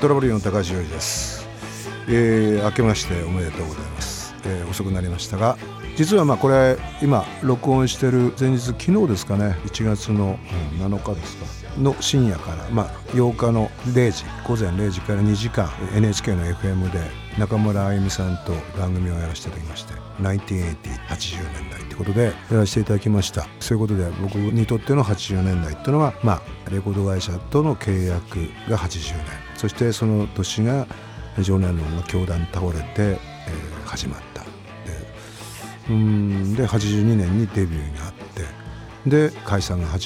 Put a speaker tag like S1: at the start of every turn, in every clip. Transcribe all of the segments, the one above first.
S1: トラブルの高橋洋二です、えー、明けましておめでとうございます、えー、遅くなりましたが実はまあこれ今録音してる前日昨日ですかね1月の7日ですかの深夜から、まあ、8日の0時午前0時から2時間 NHK の FM で中村あゆみさんと番組をやらせていただきまして1980年代ってことでやらせていただきました。そういうことで僕にとっての80年代っていうのは、まあ、レコード会社との契約が80年。そしてその年が常年論が教団倒れて、えー、始まったでうんで82年にデビューがあってで解散が85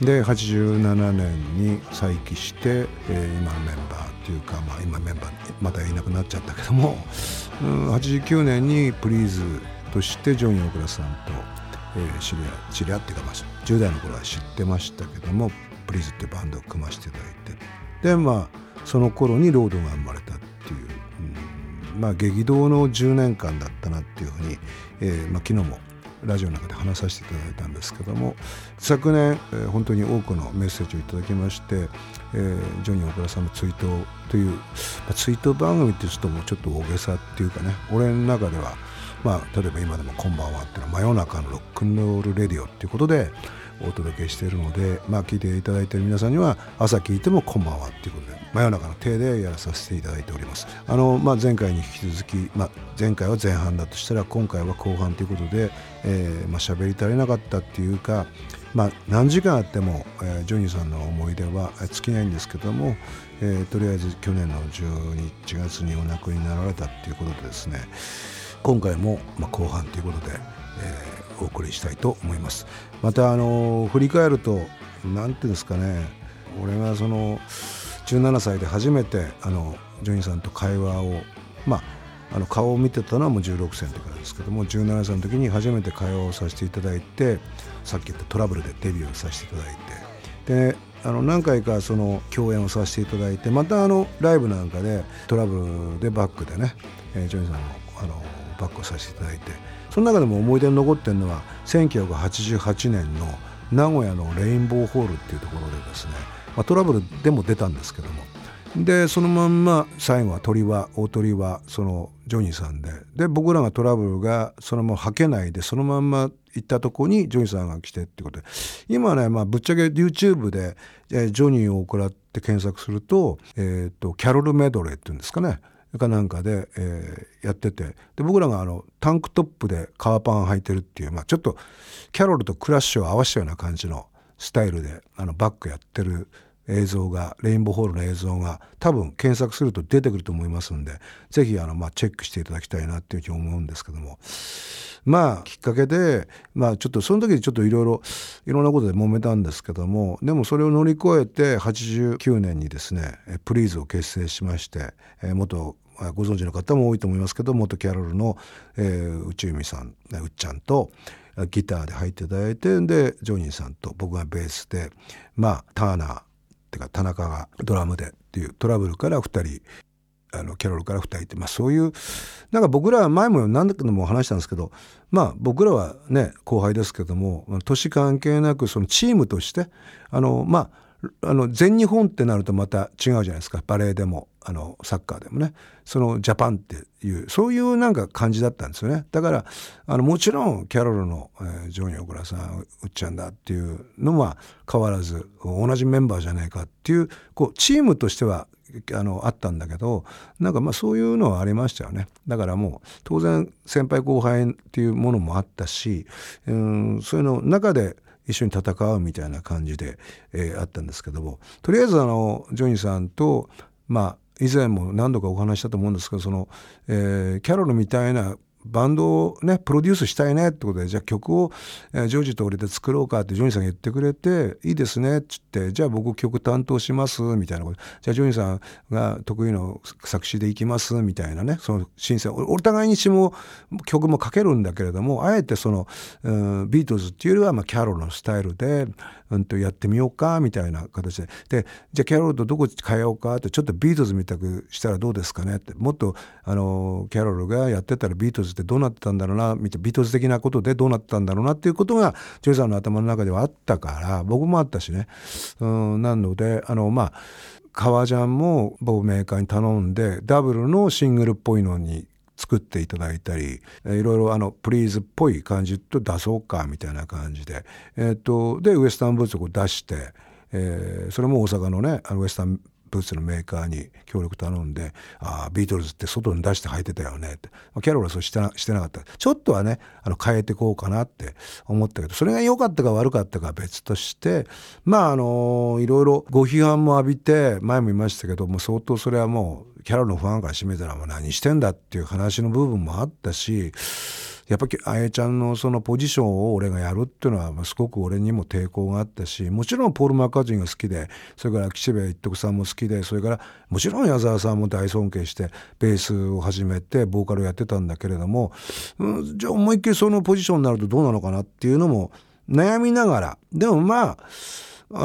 S1: 年で87年に再起して、えー、今のメンバーというか、まあ、今メンバーまたいなくなっちゃったけども、うん、89年にプリーズとしてジョニー・クラさんと、えー、知り合知り合っていうか、まあ、10代の頃は知ってましたけどもプリーズってバンドを組ませていただいて。でまあその頃にロードが生まれたっていう、うん、まあ激動の10年間だったなっていうふうに、えーまあ、昨日もラジオの中で話させていただいたんですけども昨年、えー、本当に多くのメッセージをいただきまして、えー、ジョニー大倉さんの追悼という、まあ、追悼番組ってちょっともうちょっと大げさっていうかね俺の中ではまあ例えば今でも「こんばんは」っていうのは真夜中のロックンロールレディオっていうことでお届けしているので、まあ、聞いていただいている皆さんには朝聞いてもこんばんはということで真夜中の手でやらさせていただいております。あの、まあ、前回に引き続き、まあ、前回は前半だとしたら今回は後半ということで、えーまあ、喋り足りなかったっていうか、まあ、何時間あっても、えー、ジョニーさんの思い出は尽きないんですけども、えー、とりあえず去年の11月にお亡くなりになられたっていうことでですね今回も、まあ、後半ということで、えーお送りしたいと思います。またあの振り返ると何ていうんですかね。俺がその17歳で初めてあのジョニーさんと会話をまああの顔を見てたのはもう16歳の時からですけども17歳の時に初めて会話をさせていただいてさっき言ったトラブルでデビューさせていただいてであの何回かその共演をさせていただいてまたあのライブなんかでトラブルでバックでね、えー、ジョニーさんのあのバックをさせていただいてその中でも思い出に残ってるのは1988年の名古屋のレインボーホールっていうところでですね、まあ、トラブルでも出たんですけども。でそのまんま最後は鳥は大鳥はそのジョニーさんで。で僕らがトラブルがそのままはけないでそのまんま行ったとこにジョニーさんが来てってことで。今ね、まあ、ぶっちゃけ YouTube で、えー、ジョニー大倉って検索すると,、えーとキャロルメドレーっていうんですかね。かなんかで、えー、やってて。で僕らがあのタンクトップで革パン履いてるっていう、まあ、ちょっとキャロルとクラッシュを合わせたような感じのスタイルであのバックやってる映像がレインボーホールの映像が多分検索すると出てくると思いますんで是非あの、まあ、チェックしていただきたいなっていうふうに思うんですけども。まあきっかけでまあちょっとその時ちょっといろいろいろんなことで揉めたんですけどもでもそれを乗り越えて89年にですねプリーズを結成しまして、元ご存知の方も多いと思いますけど元キャロルの、えー、内海さんうっちゃんとギターで入っていただいてでジョニーさんと僕がベースでまあターナーってか田中がドラムでっていうトラブルから2人あのキャロルから2人って、まあ、そういうなんか僕らは前も何度も話したんですけどまあ僕らはね後輩ですけども年関係なくそのチームとしてあのまああの全日本ってなるとまた違うじゃないですか。バレエでも。あのサッカーでもねそのジャパンっていうそういうなんか感じだったんですよね。だからあのもちろんキャロルの、えー、ジョニー・オクラさんうっちゃんだっていうのは変わらず同じメンバーじゃないかっていうこうチームとしてはあのあったんだけどなんかまあそういうのはありましたよね。だからもう当然先輩後輩っていうものもあったし、うん、そういうの中で一緒に戦うみたいな感じで、えー、あったんですけどもとりあえずあのジョニーさんとまあ以前も何度かお話したと思うんですけどその、えー、キャロルみたいなバンドをねプロデュースしたいねってことでじゃあ曲を、え、ジョージと俺で作ろうかってジョニーさんが言ってくれていいですねっつってじゃあ僕曲担当しますみたいなこと。じゃあジョニーさんが得意の作詞でいきますみたいなねその新鮮お互いにしも曲も書けるんだけれどもあえてその、うん、ビートルズっていうよりは、まあ、キャロルのスタイルで、うん、とやってみようかみたいな形で。でじゃあキャロルとどこ変えようかってちょっとビートルズみたくしたらどうですかねって。もっとあのキャロルがやってたらビートルズってどうなってたんだろうなビートルズ的なことでどうなってたんだろうなっていうことがジョイさんの頭の中ではあったから僕もあったしね、うん、なのであのまあ革ジャンも某メーカーに頼んでダブルのシングルっぽいのに作っていただいたりいろいろあのプリーズっぽい感じと出そうかみたいな感じで、えーと、でウエスタンブーツを出して、えー、それも大阪のねあのウエスタンブーツのメーカーに協力頼んで「ああビートルズって外に出して履いてたよね」って、まあ、キャロルはそうしてなしてなかった。ちょっとはねあの変えていこうかなって思ったけどそれが良かったか悪かったかは別としてまああのいろいろご批判も浴びて前も言いましたけども相当それはもうキャロルのファンから占めたらもう何してんだっていう話の部分もあったしやっぱりあやちゃんのそのポジションを俺がやるっていうのはすごく俺にも抵抗があったしもちろんポール・マッカートニーが好きでそれから岸辺一徳さんも好きでそれからもちろん矢沢さんも大尊敬してベースを始めてボーカルをやってたんだけれども、うん、じゃあ思いっきりそのポジションになるとどうなのかなっていうのも悩みながら。でもまあ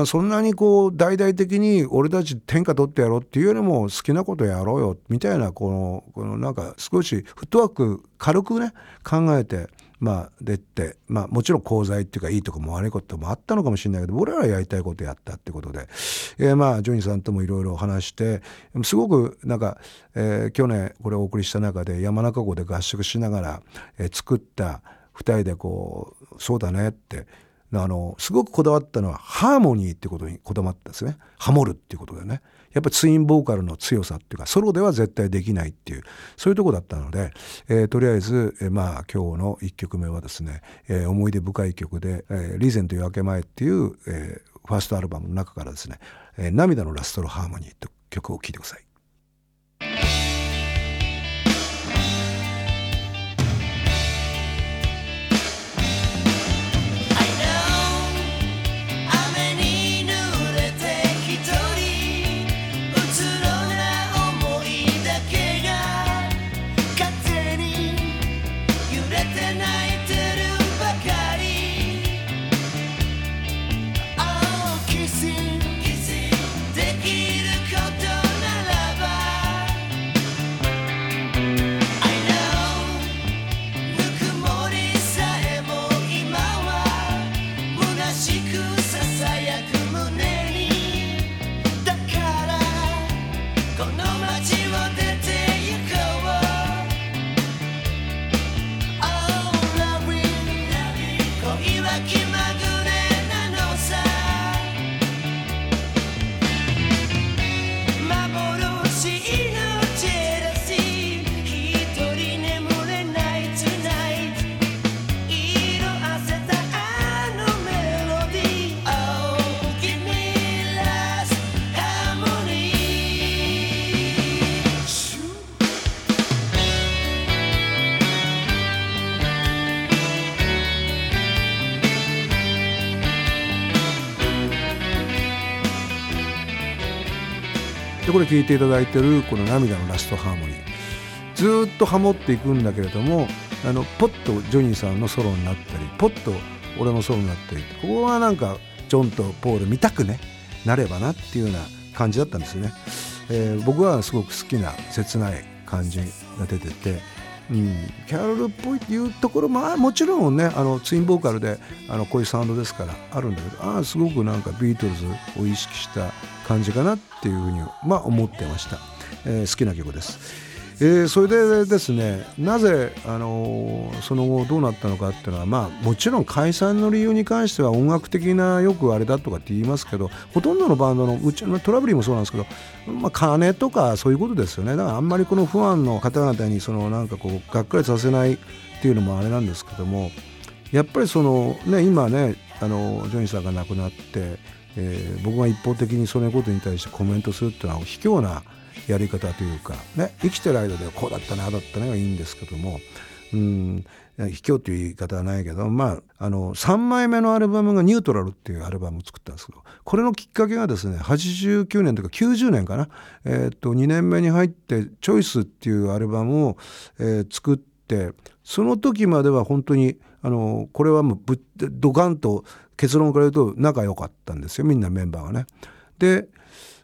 S1: そんなにこう大々的に俺たち天下取ってやろうっていうよりも好きなことやろうよみたいなこのこのなんか少しフットワーク軽くね考えてまあ出てまあもちろん功罪っていうかいいとこも悪いこともあったのかもしれないけど俺らはやりたいことやったってことで、え、まあジョニーさんともいろいろ話してすごくなんか、え、去年これお送りした中で山中湖で合宿しながら、え、作った2人でこうそうだねってあのすごくこだわったのはハーモニーってことにこだわったんですねハモるっていうことでねやっぱりツインボーカルの強さっていうかソロでは絶対できないっていうそういうとこだったので、えー、とりあえず、えー、まあ今日の1曲目はですね、えー、思い出深い曲で「えー、リーゼント夜明け前」っていう、えー、ファーストアルバムの中からですね「えー、涙のラストのハーモニー」という曲を聴いてください。これ聴いていただいてるこの「涙のラストハーモニー」ずっとハモっていくんだけれどもあのポッとジョニーさんのソロになったりポッと俺のソロになったりここはなんかジョンとポール見たくねなればなっていうような感じだったんですよね、えー、僕はすごく好きな切ない感じが出てて、キャロルっぽいっていうところももちろんねあのツインボーカルであのこういうサウンドですからあるんだけどあすごくなんかビートルズを意識した感じかなっていうふうに、まあ、思ってました、えー、好きな曲です。えー、それでですねなぜ、あのー、その後どうなったのかっていうのは、まあ、もちろん解散の理由に関しては音楽的なよくあれだとかって言いますけどほとんどのバンドのうちのトラブリーもそうなんですけど、まあ、金とかそういうことですよね。だからあんまりこのファンの方々にそのなんかこうがっかりさせないっていうのもあれなんですけどもやっぱりその、ね、今ねあのジョニーさんが亡くなってえー、僕が一方的にそのことに対してコメントするっていうのは卑怯なやり方というか、ね、生きてる間ではこうだったなあだったねがいいんですけども、うん、卑怯っていう言い方はないけど、まあ、あの3枚目のアルバムが「ニュートラル」っていうアルバムを作ったんですけどこれのきっかけがですね89年とか90年かな、えー、と2年目に入って「チョイス」っていうアルバムを、えー、作ってその時までは本当にあのこれはもうぶドカンと結論から言うと仲良かったんですよみんなメンバーがね。で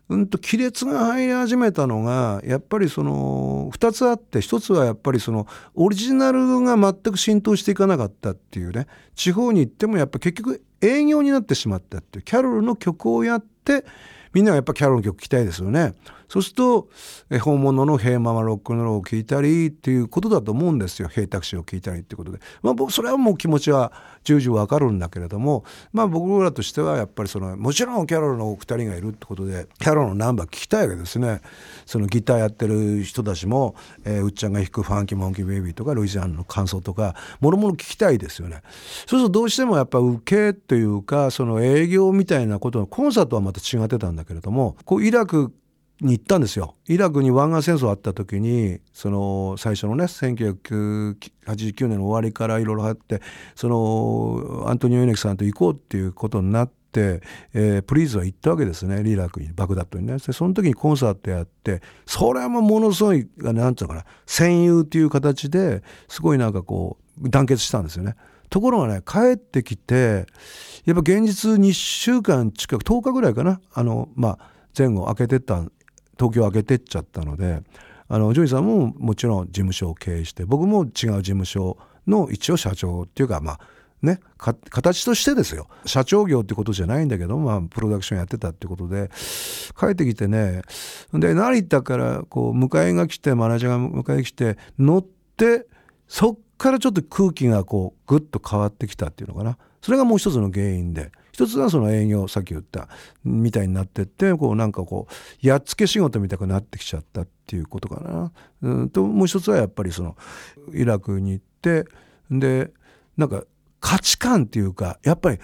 S1: うんと亀裂が入り始めたのがやっぱりその2つあって1つはやっぱりそのオリジナルが全く浸透していかなかったっていうね地方に行ってもやっぱ結局営業になってしまったっていうキャロルの曲をやってみんながやっぱキャロルの曲聴きたいですよね。そうすると本物のヘイママロックンローを聴いたりっていうことだと思うんですよ。ヘイタクシーを聴いたりっていうことで、まあ、僕それはもう気持ちは重々わかるんだけれども、まあ、僕らとしてはやっぱりそのもちろんキャロルの2人がいるってことでキャロルのナンバー聴きたいわけですね。そのギターやってる人たちも、えー、うっちゃんが弾く「ファンキーモンキーベイビー」とかルイジアンの感想とかもろもろ聞きたいですよね。そうするとどうしてもやっぱ受けというかその営業みたいなことのコンサートはまた違ってたんだけれどもこうイラクに行ったんですよ。イラクに湾岸戦争あった時にその最初のね1989年の終わりからいろいろあってそのアントニオ猪木さんと行こうっていうことになって、えー、プリーズは行ったわけですね。リラクにバグダッドにね。その時にコンサートやってそれもものすごいなんていうのかな戦友っていう形ですごいなんかこう団結したんですよね。ところがね帰ってきてやっぱ現実2週間近く10日ぐらいかな。あのまあ前後空けてった東京を空けてっちゃったのであのジョイさんももちろん事務所を経営して僕も違う事務所の一応社長っていうかまあね、形としてですよ。社長業ってことじゃないんだけど、まあ、プロダクションやってたってことで帰ってきてねで成田からこう迎えが来てマネージャーが迎え来て乗ってそっからちょっと空気がこうグッと変わってきたっていうのかな。それがもう一つの原因で。一つはその営業さっき言ったみたいになってってこうなんかこうやっつけ仕事みたくなってきちゃったっていうことかな。うんともう一つはやっぱりそのイラクに行ってでなんか価値観っていうかやっぱり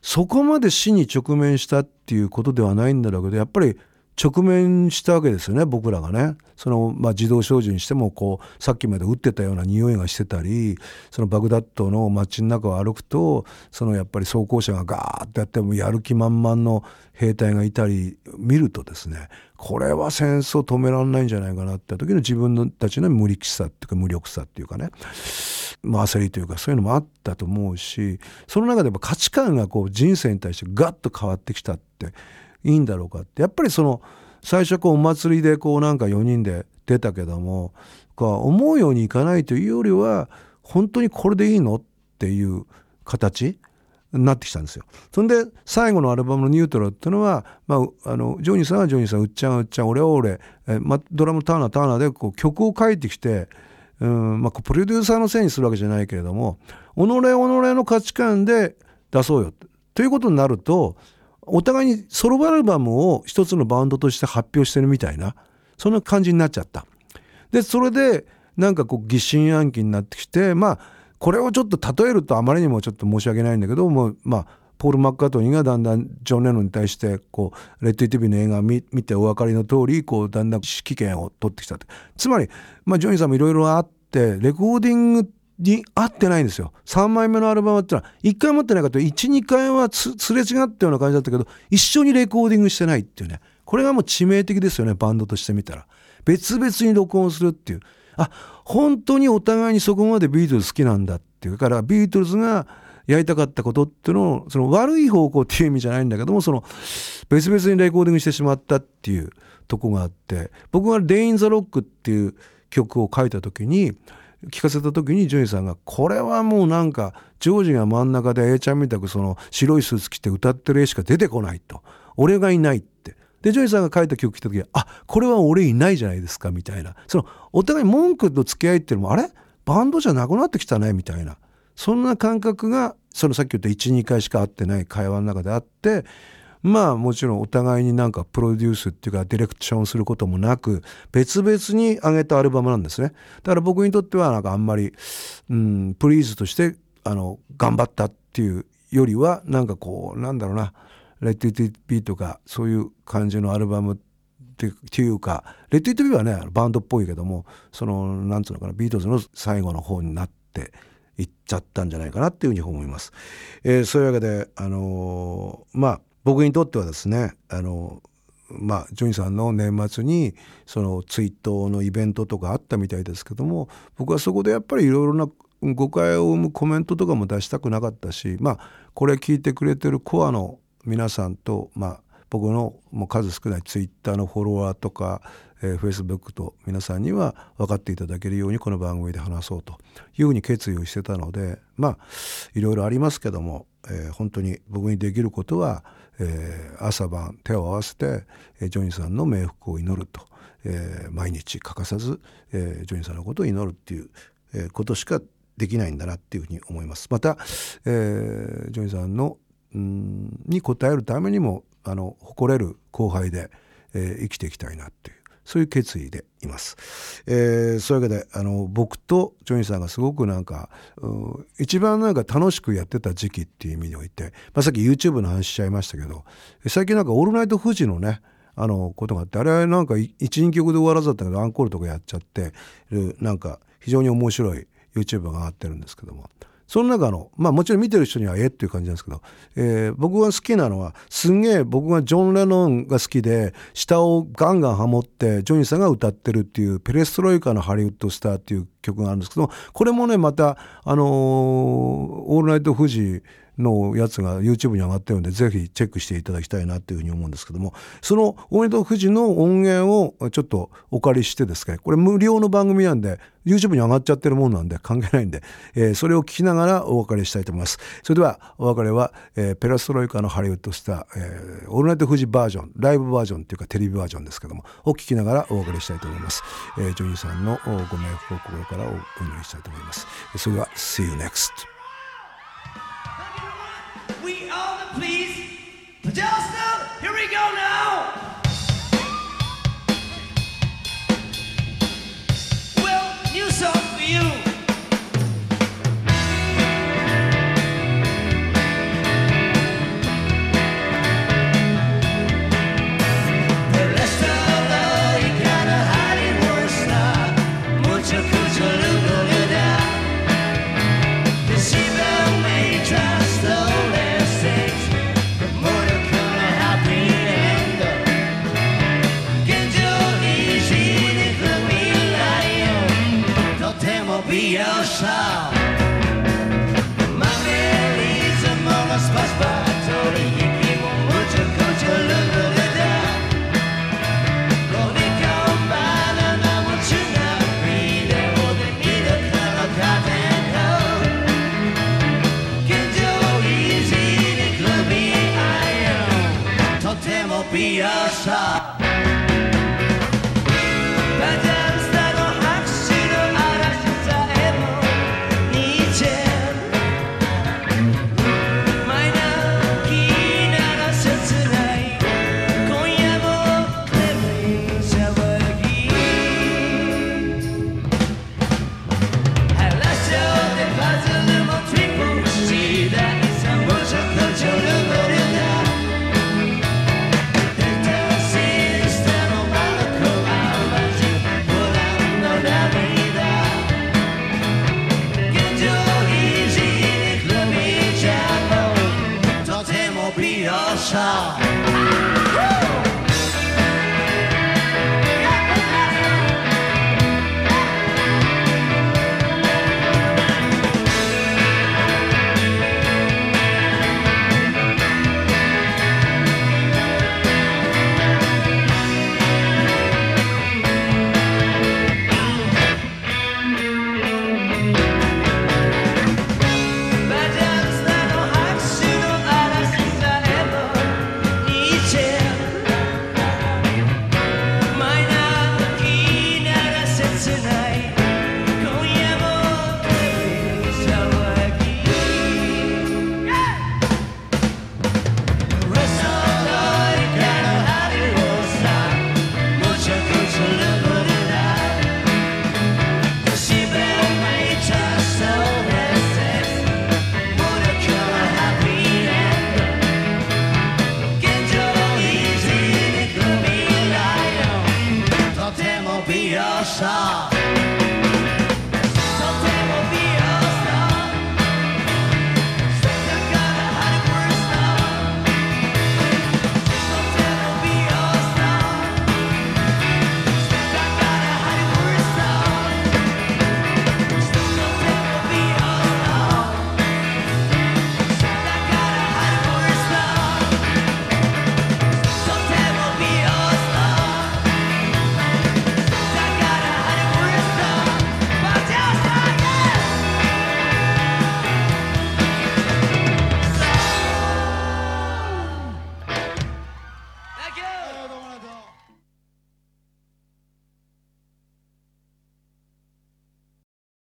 S1: そこまで死に直面したっていうことではないんだろうけどやっぱり直面したわけですよね僕らがね。その、まあ、自動小銃にしてもこうさっきまで撃ってたような匂いがしてたりそのバグダッドの街の中を歩くとそのやっぱり装甲車がガーッてやってもやる気満々の兵隊がいたり見るとですねこれは戦争止められないんじゃないかなって時の自分たちの無力さっていうか無力さっていうかねまあ焦りというかそういうのもあったと思うしその中でも価値観がこう人生に対してガッと変わってきたっていいんだろうかってやっぱりその最初こうお祭りでこうなんか4人で出たけども思うようにいかないというよりは本当にこれでいいのっていう形になってきたんですよ。そんで最後のアルバムの「ニュートラル」っていうのは、まあ、あのジョニーさんはジョニーさんうっちゃんうっちゃん俺は俺、えま、ドラムターナーターナーでこう曲を書いてきて、うんまあ、プロデューサーのせいにするわけじゃないけれども己己の価値観で出そうよということになるとお互いにソロアルバムを一つのバンドとして発表してるみたいなそんな感じになっちゃった。でそれでなんかこう疑心暗鬼になってきてまあこれをちょっと例えるとあまりにもちょっと申し訳ないんだけどもまあポール・マッカートニーがだんだんジョン・レノンに対してこうレッド・イティビの映画を見てお分かりの通りこうだんだん指揮権を取ってきたつまり、まあ、ジョニーさんもいろいろあってレコーディングに合ってないんですよ。3枚目のアルバムってのは1回持ってないかと12回はすれ違ったような感じだったけど一緒にレコーディングしてないっていうね。これがもう致命的ですよねバンドとしてみたら。別々に録音するっていう。あ本当にお互いにそこまでビートルズ好きなんだっていう。からビートルズがやりたかったことっていうのをその悪い方向っていう意味じゃないんだけどもその別々にレコーディングしてしまったっていうとこがあって僕が「デイン・ザ・ロック」っていう曲を書いた時に聞かせた時にジョニーさんがこれはもうなんかジョージが真ん中で A ちゃんみたくその白いスーツ着て歌ってる絵しか出てこないと。俺がいないって。でジョニーさんが書いた曲来た時はあこれは俺いないじゃないですかみたいな。そのお互い文句と付き合いっていうのもあれ？バンドじゃなくなってきたねみたいな。そんな感覚がそのさっき言った12回しか会ってない会話の中であってまあもちろんお互いになんかプロデュースっていうかディレクションすることもなく別々に上げたアルバムなんですねだから僕にとってはなんかあんまり、うん、プリーズとしてあの頑張ったっていうよりはなんかこうなんだろうな「レッド・イット・ビー」とかそういう感じのアルバムっていうか「レッド・イット・ビー」はねバンドっぽいけどもそのなんつうのかなビートルズの最後の方になっていっちゃったんじゃないかなっていうふうに思います。えー、そういうわけであのー、まあ僕にとってはですねあのまあジョニーさんの年末にそのツイートのイベントとかあったみたいですけども僕はそこでやっぱりいろいろな誤解を生むコメントとかも出したくなかったしまあこれ聞いてくれてるコアの皆さんとまあ僕のもう数少ないツイッターのフォロワーとか、えー、フェイスブックと皆さんには分かっていただけるようにこの番組で話そうというふうに決意をしてたのでまあいろいろありますけども、えー、本当に僕にできることはえー、朝晩手を合わせて、え、ジョニーさんの冥福を祈ると、えー、毎日欠かさず、えー、ジョニーさんのことを祈るっていう、え、ことしかできないんだなっていうふうに思います。また、えー、ジョニーさんのんに応えるためにもあの誇れる後輩で、え、生きていきたいなっていうそういう決意でいます。えー、そういうわけであの僕とジョニーさんがすごくなんか一番なんか楽しくやってた時期っていう意味において、まあ、さっき YouTube の話しちゃいましたけど最近なんか「オールナイトフジ」のねあのことがあってあれなんか12曲で終わらずだったけどアンコールとかやっちゃってるなんか非常に面白い YouTube が上がってるんですけどもその中のまあもちろん見てる人にはえっていう感じなんですけど、えー、僕が好きなのはすんげえ僕がジョン・レノンが好きで下をガンガンハモってジョニーさんが歌ってるっていう「ペレストロイカのハリウッドスター」っていう曲があるんですけどこれもねまたあのー、オールナイトフジのやつが YouTube に上がってるんでぜひチェックしていただきたいなっていうふうに思うんですけどもそのオールナイトフジの音源をちょっとお借りしてですねこれ無料の番組なんで YouTube に上がっちゃってるもんなんで関係ないんで、えー、それを聞きながらお別れしたいと思います。それではお別れは、えー、ペラストロイカのハリウッドスター、えー、オールナイトフジバージョン、ライブバージョンっていうかテレビバージョンですけども、を聞きながらお別れしたいと思います。えー、ジョニーさんのご冥福を心からお祈りしたいと思います。それでは、See you next! please. just y'all still, here we go now. your song.